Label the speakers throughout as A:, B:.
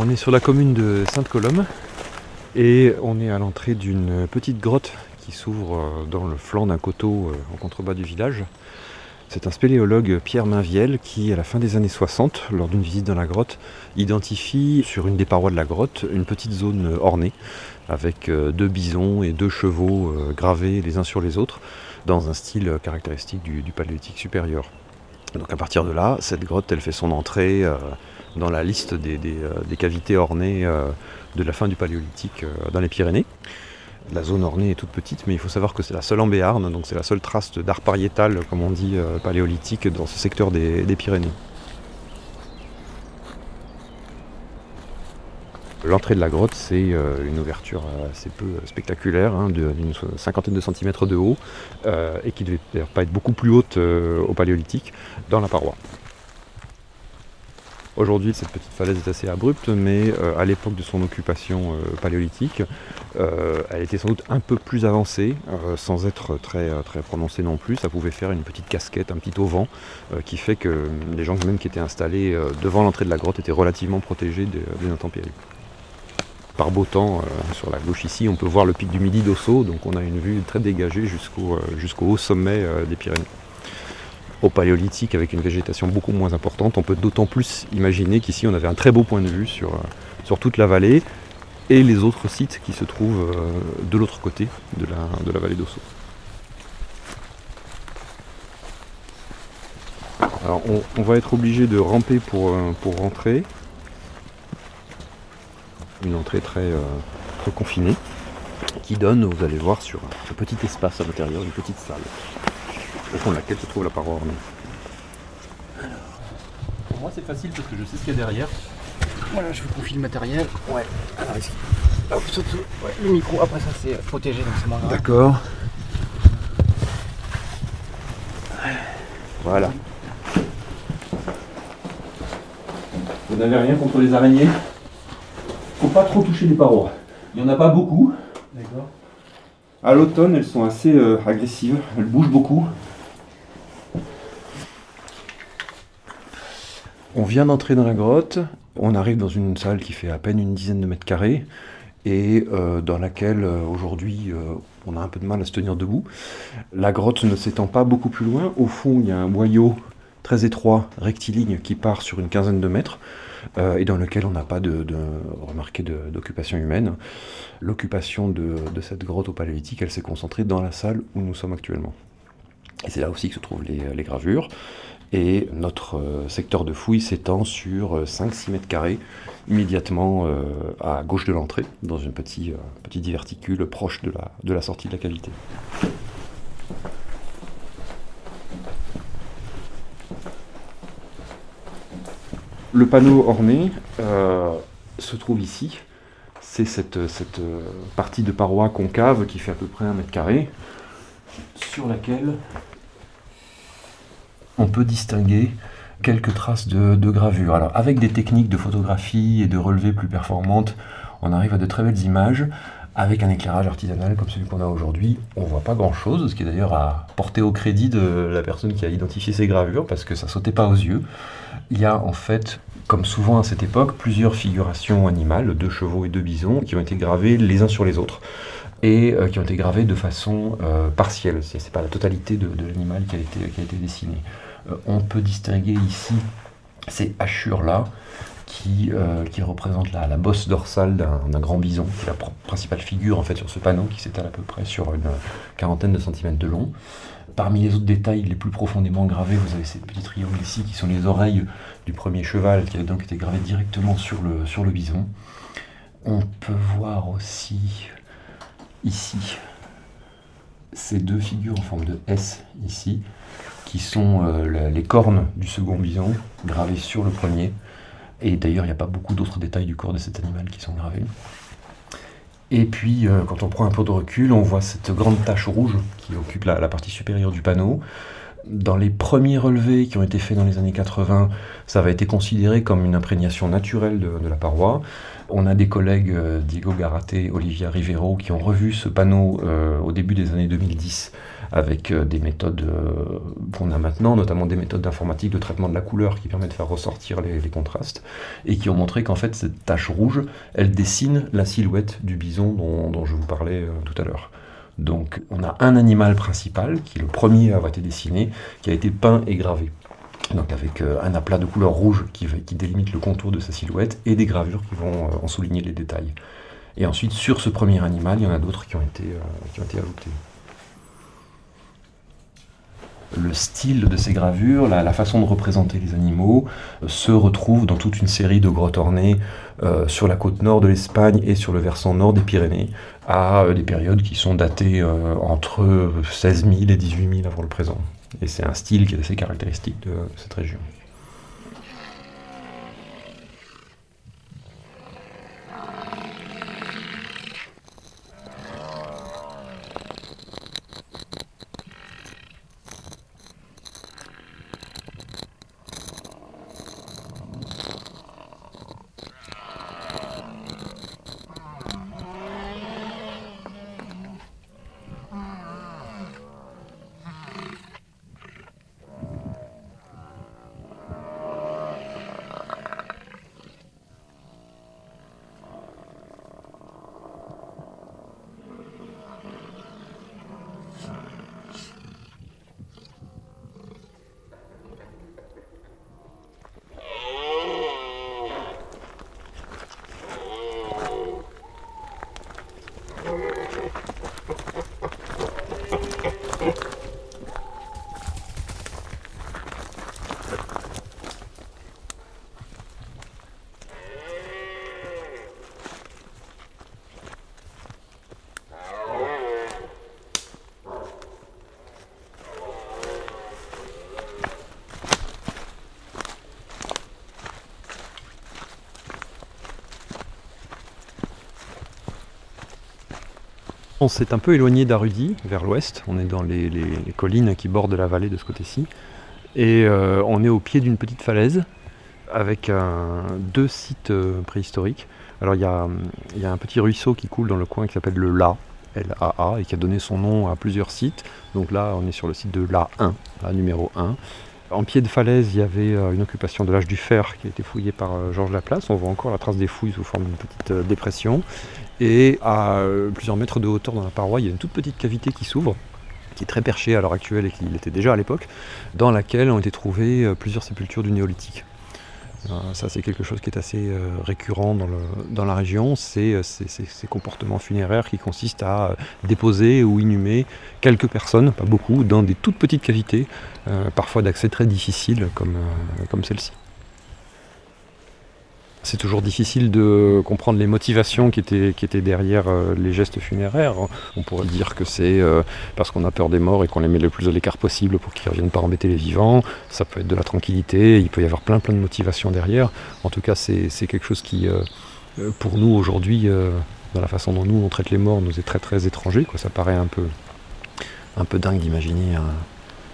A: On est sur la commune de Sainte-Colombe et on est à l'entrée d'une petite grotte qui s'ouvre euh, dans le flanc d'un coteau euh, en contrebas du village. C'est un spéléologue, Pierre Mainviel, qui, à la fin des années 60, lors d'une visite dans la grotte, identifie sur une des parois de la grotte une petite zone ornée, avec euh, deux bisons et deux chevaux gravés les uns sur les autres, dans un style caractéristique du, paléolithique supérieur. Donc à partir de là, cette grotte, elle fait son entrée dans la liste des, cavités ornées de la fin du paléolithique dans les Pyrénées. La zone ornée est toute petite, mais il faut savoir que c'est la seule en Béarn, donc c'est la seule trace d'art pariétal, comme on dit, euh, paléolithique dans ce secteur des, Pyrénées. L'entrée de la grotte, c'est euh, une ouverture assez peu spectaculaire, hein, d'une cinquantaine de centimètres de haut, euh, et qui ne devait pas être beaucoup plus haute au paléolithique, dans la paroi. Aujourd'hui, cette petite falaise est assez abrupte, mais euh, à l'époque de son occupation euh, paléolithique, euh, elle était sans doute un peu plus avancée, sans être très, très prononcée non plus. Ça pouvait faire une petite casquette, un petit auvent, qui fait que les gens même qui étaient installés devant l'entrée de la grotte étaient relativement protégés des, intempéries. Par beau temps, sur la gauche ici, on peut voir le pic du Midi d'Osso, donc on a une vue très dégagée jusqu'au haut sommet des Pyrénées au paléolithique avec une végétation beaucoup moins importante. On peut d'autant plus imaginer qu'ici on avait un très beau point de vue sur, euh, toute la vallée et les autres sites qui se trouvent euh, de l'autre côté de la, vallée d'Osso. Alors on, va être obligé de ramper pour, euh, pour rentrer. Une entrée très confinée qui donne, vous allez voir, sur un petit espace à l'intérieur, une petite salle au fond de laquelle se trouve la paroi ornée. Pour moi c'est facile parce que je sais ce qu'il y a derrière.
B: Voilà, je vous confie le matériel. Ouais. Alors ici. Hop, surtout, ouais, le micro, après ça c'est protégé donc c'est moins grave.
A: D'accord. Voilà. Vous n'avez rien contre les araignées? Faut pas trop toucher les parois. Il n'y en a pas beaucoup. D'accord. À l'automne, elles sont assez euh, agressives, elles bougent beaucoup. On vient d'entrer dans la grotte, on arrive dans une salle qui fait à peine une dizaine de mètres carrés et euh, dans laquelle euh, aujourd'hui euh, on a un peu de mal à se tenir debout. La grotte ne s'étend pas beaucoup plus loin. Au fond, il y a un boyau très étroit, rectiligne, qui part sur une quinzaine de mètres et dans lequel on n'a pas de, remarqué d'occupation humaine. L'occupation de, cette grotte au paléolithique, elle s'est concentrée dans la salle où nous sommes actuellement. Et c'est là aussi que se trouvent les gravures. Et notre euh, secteur de fouille s'étend sur 5-6 euh, mètres carrés, immédiatement euh, à gauche de l'entrée, dans un petit, petit diverticule proche de la, de la sortie de la cavité. Le panneau orné se trouve ici. C'est cette, cette, partie de paroi concave qui fait à peu près un mètre carré, sur laquelle on peut distinguer quelques traces de, gravure. Alors avec des techniques de photographie et de relevé plus performantes, on arrive à de très belles images. Avec un éclairage artisanal comme celui qu'on a aujourd'hui, on voit pas grand chose, ce qui est d'ailleurs à porter au crédit de la personne qui a identifié ces gravures, parce que ça sautait pas aux yeux. Il y a en fait, comme souvent à cette époque, plusieurs figurations animales, deux chevaux et deux bisons, qui ont été gravés les uns sur les autres et euh, qui ont été gravés de façon euh, partielle. Ce n'est pas la totalité de, l'animal qui, qui, a été dessiné. Euh, on peut distinguer ici ces hachures-là qui, euh, qui représentent la, bosse dorsale d'un grand bison, qui est la principale figure en fait sur ce panneau qui s'étale à peu près sur une quarantaine de centimètres de long. Parmi les autres détails les plus profondément gravés, vous avez ces petits triangles ici qui sont les oreilles du premier cheval qui a donc été gravé directement sur le, sur le bison. On peut voir aussi ici ces deux figures en forme de S ici, qui sont euh, les cornes du second bison gravées sur le premier. Et d'ailleurs, il n'y a pas beaucoup d'autres détails du corps de cet animal qui sont gravés. Et puis, euh, quand on prend un peu de recul, on voit cette grande tache rouge qui occupe la, partie supérieure du panneau. Dans les premiers relevés qui ont été faits dans les années 80, ça avait été considéré comme une imprégnation naturelle de, la paroi. On a des collègues, euh, Diego Garaté Olivia Rivero, qui ont revu ce panneau euh, au début des années 2010 avec euh, des méthodes qu'on a maintenant, notamment des méthodes d'informatique de traitement de la couleur qui permettent de faire ressortir les, contrastes, et qui ont montré qu'en fait cette tache rouge, elle dessine la silhouette du bison dont je vous parlais tout à l'heure. Donc on a un animal principal, qui est le premier à avoir été dessiné, qui a été peint et gravé. Donc avec euh, un aplat de couleur rouge qui, délimite le contour de sa silhouette et des gravures qui vont euh, en souligner les détails. Et ensuite, sur ce premier animal, il y en a d'autres qui, ont été, euh, qui ajoutés le style de ces gravures, la, façon de représenter les animaux, se retrouve dans toute une série de grottes ornées sur la côte nord de l'Espagne et sur le versant nord des Pyrénées, à euh, des périodes qui sont datées entre 16 000 et 18 000 avant le présent. Et c'est un style qui est assez caractéristique de cette région. On s'est un peu éloigné d'Arudy, vers l'ouest. On est dans les, collines qui bordent la vallée de ce côté-ci. Et euh, on est au pied d'une petite falaise avec deux sites euh, préhistoriques. Alors il y, a, un petit ruisseau qui coule dans le coin qui s'appelle le La, L-A-A, et qui a donné son nom à plusieurs sites. Donc là, on est sur le site de La 1, La numéro 1. En pied de falaise, il y avait euh, une occupation de l'âge du fer qui a été fouillée par Georges Laplace. On voit encore la trace des fouilles sous forme d'une petite dépression. Et à euh, plusieurs mètres de hauteur dans la paroi, il y a une toute petite cavité qui s'ouvre, qui est très perchée à l'heure actuelle et qui l'était déjà à l'époque, dans laquelle ont été trouvées euh, plusieurs sépultures du néolithique. Euh, ça, c'est quelque chose qui est assez récurrent dans, la région, c'est ces comportements funéraires qui consistent à déposer ou inhumer quelques personnes, pas beaucoup, dans des toutes petites cavités, parfois d'accès très difficile comme celle-ci. C'est toujours difficile de comprendre les motivations qui étaient, derrière euh, les gestes funéraires. On pourrait dire que c'est euh, parce qu'on a peur des morts et qu'on les met le plus à l'écart possible pour qu'ils ne reviennent pas embêter les vivants. Ça peut être de la tranquillité, il peut y avoir plein plein de motivations derrière. En tout cas, c'est quelque chose qui, euh, pour nous aujourd'hui, dans la façon dont nous on traite les morts, nous est très très étranger. Ça paraît un peu, un peu dingue d'imaginer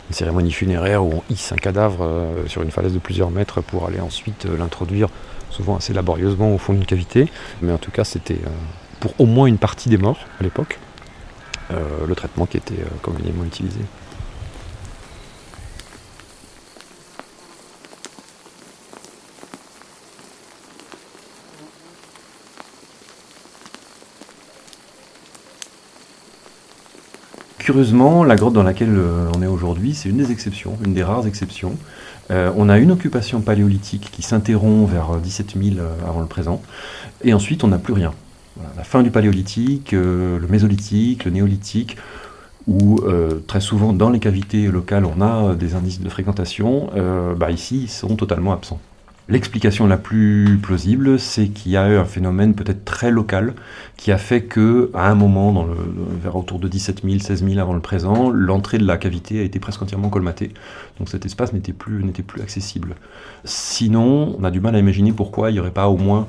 A: une cérémonie funéraire où on hisse un cadavre sur une falaise de plusieurs mètres pour aller ensuite l'introduire souvent assez laborieusement au fond d'une cavité. Mais en tout cas, c'était euh, pour au moins une partie des morts à l'époque, euh, le traitement qui était euh, communément utilisé. Curieusement, la grotte dans laquelle on est aujourd'hui, c'est une des exceptions, une des rares exceptions. Euh, on a une occupation paléolithique qui s'interrompt vers 17 000 euh, avant le présent, et ensuite on n'a plus rien. la fin du paléolithique, euh, le mésolithique, le néolithique, où très souvent dans les cavités locales on a des indices de fréquentation, bah, ici ils sont totalement absents. L'explication la plus plausible, c'est qu'il y a eu un phénomène peut-être très local qui a fait que, à un moment, vers autour de 17 000, 16 000 avant le présent, l'entrée de la cavité a été presque entièrement colmatée. Donc cet espace n'était plus, accessible. Sinon, on a du mal à imaginer pourquoi il n'y aurait pas au moins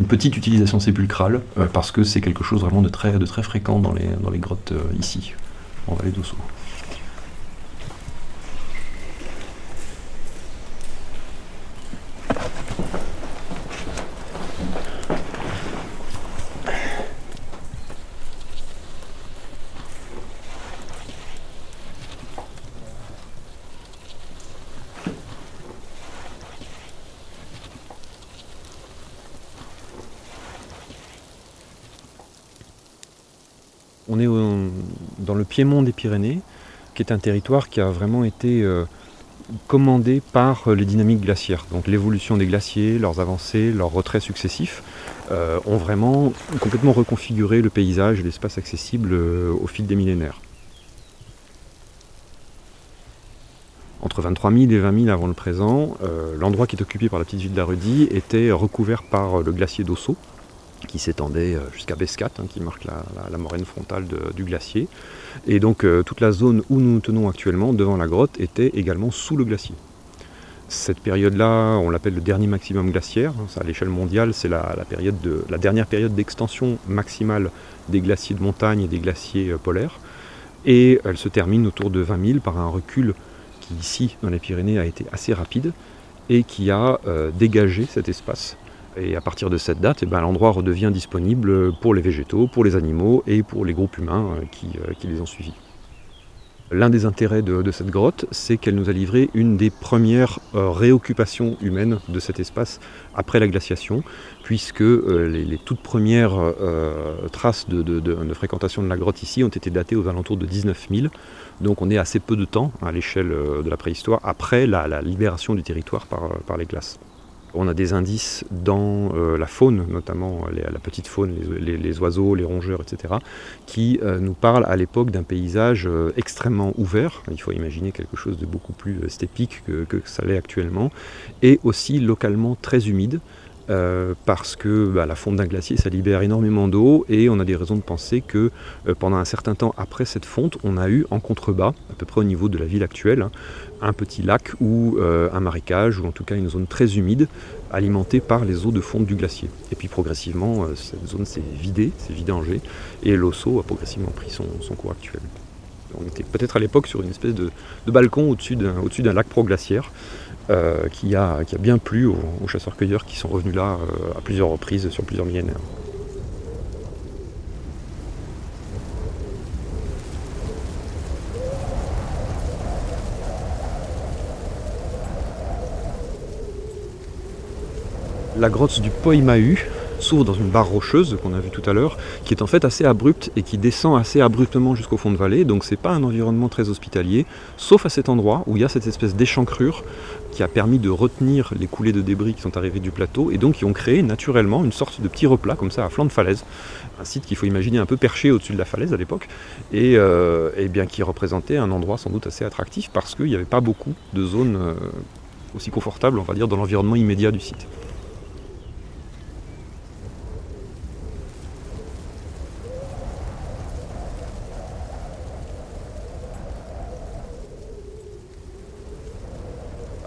A: une petite utilisation sépulcrale, euh, parce que c'est quelque chose vraiment de très, de très fréquent dans les, dans les grottes euh, ici, en vallée d'Ossau. On est dans le piémont des Pyrénées, qui est un territoire qui a vraiment été euh, commandé par les dynamiques glaciaires. Donc l'évolution des glaciers, leurs avancées, leurs retraits successifs euh, ont vraiment complètement reconfiguré le paysage et l'espace accessible euh, au fil des millénaires. Entre 23 000 et 20 000 avant le présent, l'endroit qui est occupé par la petite ville d'Arudi était recouvert par le glacier d'Osso, qui s'étendait euh, jusqu'à Bescat, hein, qui marque la, moraine frontale du glacier. Et donc euh, toute la zone où nous tenons actuellement, devant la grotte, était également sous le glacier. Cette période-là, on l'appelle le dernier maximum glaciaire. Hein, à l'échelle mondiale, c'est la, la, dernière période d'extension maximale des glaciers de montagne et des glaciers euh, polaires. Et elle se termine autour de 20 000 par un recul qui, ici, dans les Pyrénées, a été assez rapide et qui a dégagé cet espace et à partir de cette date, eh ben, l'endroit redevient disponible pour les végétaux, pour les animaux et pour les groupes humains euh, euh, qui, les ont suivis. L'un des intérêts de, cette grotte, c'est qu'elle nous a livré une des premières euh, réoccupations humaines de cet espace après la glaciation, puisque les, toutes premières traces de, fréquentation de la grotte ici ont été datées aux alentours de 19 000. Donc on est assez peu de temps à l'échelle de la préhistoire après la, libération du territoire par les glaces. On a des indices dans euh, la faune, notamment la petite faune, les, oiseaux, les rongeurs, etc., qui euh, nous parlent à l'époque d'un paysage euh, extrêmement ouvert. Il faut imaginer quelque chose de beaucoup plus stépique que, que ça l'est actuellement, et aussi localement très humide. Euh, parce que bah, la fonte d'un glacier, ça libère énormément d'eau et on a des raisons de penser que euh, pendant un certain temps après cette fonte, on a eu en contrebas, à peu près au niveau de la ville actuelle, un petit lac ou euh, un marécage ou en tout cas une zone très humide alimentée par les eaux de fonte du glacier. Et puis progressivement, cette zone s'est vidée, s'est vidangée et l'osso a progressivement pris son, cours actuel. On était peut-être à l'époque sur une espèce de, balcon au-dessus d'un lac proglaciaire. Euh, qui, a, bien plu aux, chasseurs-cueilleurs qui sont revenus là euh, à plusieurs reprises sur plusieurs millénaires. La grotte du Poimahu, s'ouvre dans une barre rocheuse qu'on a vu tout à l'heure, qui est en fait assez abrupte et qui descend assez abruptement jusqu'au fond de vallée. Donc c'est pas un environnement très hospitalier, sauf à cet endroit où il y a cette espèce d'échancrure qui a permis de retenir les coulées de débris qui sont arrivées du plateau et donc qui ont créé naturellement une sorte de petit replat comme ça à flanc de falaise. Un site qu'il faut imaginer un peu perché au-dessus de la falaise à l'époque et, euh, bien qui représentait un endroit sans doute assez attractif parce qu'il n'y avait pas beaucoup de zones euh, aussi confortables, on va dans l'environnement immédiat du site.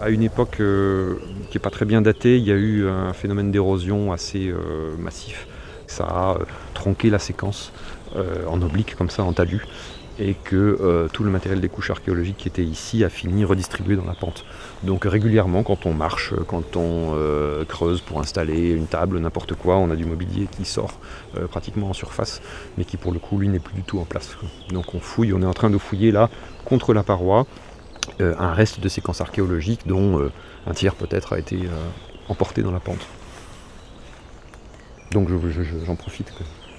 A: À une époque euh, qui n'est pas très bien datée, il y a eu un phénomène d'érosion assez euh, massif. Ça a euh, tronqué la séquence en oblique, comme ça, en talus, et que tout le matériel des couches archéologiques qui était ici a fini redistribué dans la pente. Donc régulièrement, quand on marche, quand on creuse pour installer une table, n'importe quoi, on a du mobilier qui sort pratiquement en surface, mais qui pour le coup, lui, n'est plus du tout en place. Donc on fouille, on est en train de fouiller là, contre la paroi, un reste de séquences archéologiques dont euh, un tiers peut-être a été euh, emporté dans la pente. Donc j'en profite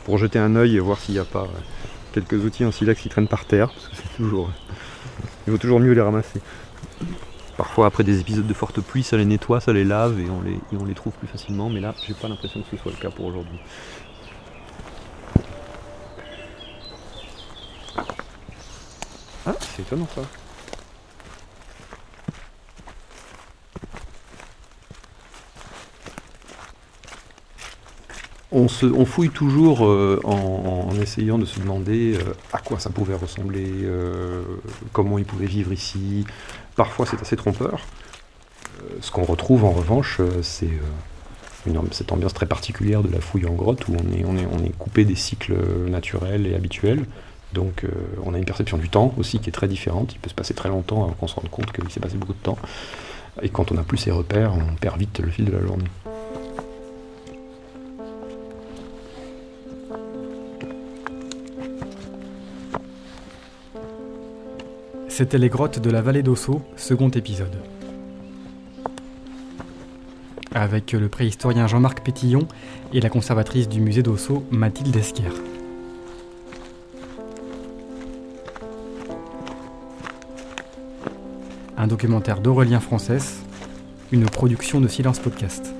A: pour jeter un œil et voir s'il n'y a pas quelques outils en silex qui traînent par terre, parce que c'est toujours. Il vaut toujours mieux les ramasser. Parfois après des épisodes de forte pluie, ça les nettoie, ça les lave et on les, et on les trouve plus facilement, mais là j'ai pas l'impression que ce soit le cas pour aujourd'hui. Ah, c'est étonnant ça. On, fouille toujours euh, en, essayant de se demander euh, à quoi ça pouvait ressembler, euh, comment ils pouvaient vivre ici. Parfois c'est assez trompeur. ce qu'on retrouve en revanche, c'est cette ambiance très particulière de la fouille en grotte où on est, coupé des cycles naturels et habituels. Donc on a une perception du temps aussi qui est très différente. Il peut se passer très longtemps avant qu'on se rende compte qu'il s'est passé beaucoup de temps. Et quand on n'a plus ces repères, on perd vite le fil de la journée.
C: C'était les grottes de la vallée d'Osso, second épisode. Avec le préhistorien Jean-Marc Pétillon et la conservatrice du musée d'Osso, Mathilde Esquer. Un documentaire d'Aurélien Frances, une production de Silence Podcast.